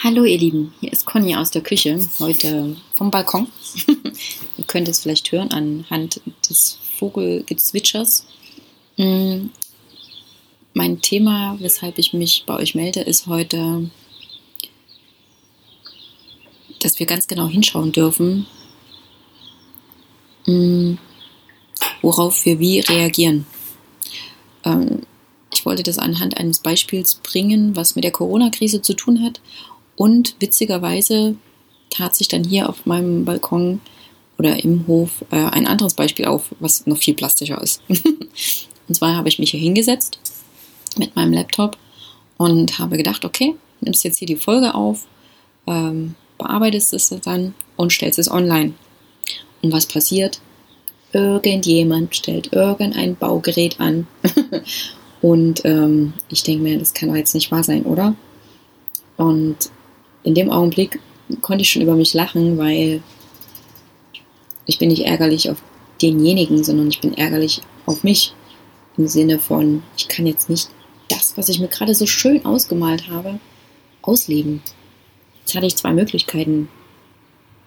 Hallo ihr Lieben, hier ist Conny aus der Küche, heute vom Balkon. ihr könnt es vielleicht hören anhand des Vogelgezwitschers. Mm, mein Thema, weshalb ich mich bei euch melde, ist heute, dass wir ganz genau hinschauen dürfen, mm, worauf wir wie reagieren. Ähm, ich wollte das anhand eines Beispiels bringen, was mit der Corona-Krise zu tun hat und witzigerweise tat sich dann hier auf meinem Balkon oder im Hof äh, ein anderes Beispiel auf, was noch viel plastischer ist. und zwar habe ich mich hier hingesetzt mit meinem Laptop und habe gedacht, okay, nimmst jetzt hier die Folge auf, ähm, bearbeitest es dann und stellst es online. Und was passiert? Irgendjemand stellt irgendein Baugerät an. und ähm, ich denke mir, das kann doch jetzt nicht wahr sein, oder? Und in dem Augenblick konnte ich schon über mich lachen, weil ich bin nicht ärgerlich auf denjenigen, sondern ich bin ärgerlich auf mich im Sinne von, ich kann jetzt nicht das, was ich mir gerade so schön ausgemalt habe, ausleben. Jetzt hatte ich zwei Möglichkeiten,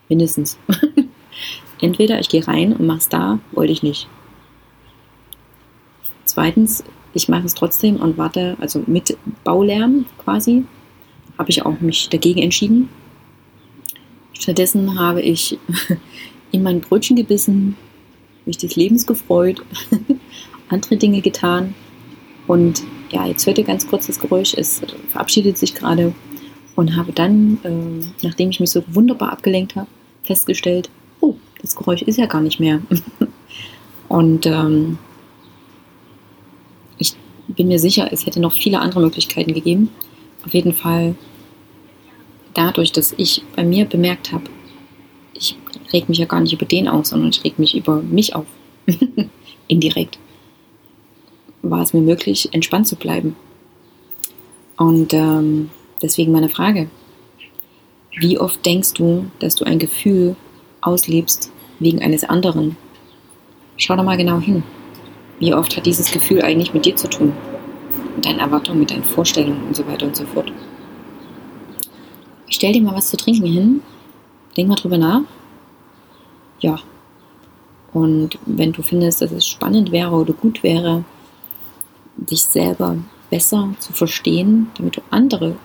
mindestens. Entweder ich gehe rein und mache es da, wollte ich nicht. Zweitens, ich mache es trotzdem und warte, also mit Baulärm quasi, habe ich auch mich dagegen entschieden. Stattdessen habe ich in mein Brötchen gebissen, mich des Lebens gefreut, andere Dinge getan. Und ja, jetzt hört ihr ganz kurz das Geräusch, es verabschiedet sich gerade und habe dann, äh, nachdem ich mich so wunderbar abgelenkt habe, festgestellt, oh, das Geräusch ist ja gar nicht mehr. und ähm, ich bin mir sicher, es hätte noch viele andere Möglichkeiten gegeben. Auf jeden Fall dadurch, dass ich bei mir bemerkt habe, ich reg mich ja gar nicht über den auf, sondern ich reg mich über mich auf. Indirekt. War es mir möglich, entspannt zu bleiben. Und ähm, deswegen meine Frage. Wie oft denkst du, dass du ein Gefühl auslebst wegen eines anderen? Schau da mal genau hin. Wie oft hat dieses Gefühl eigentlich mit dir zu tun? Mit deinen Erwartungen, mit deinen Vorstellungen und so weiter und so fort stell dir mal was zu trinken hin, denk mal drüber nach. Ja. Und wenn du findest, dass es spannend wäre oder gut wäre, dich selber besser zu verstehen, damit du andere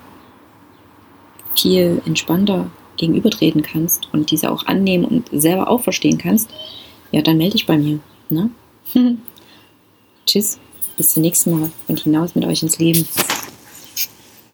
viel entspannter gegenübertreten kannst und diese auch annehmen und selber auch verstehen kannst, ja, dann melde dich bei mir. Ne? Tschüss, bis zum nächsten Mal und hinaus mit euch ins Leben.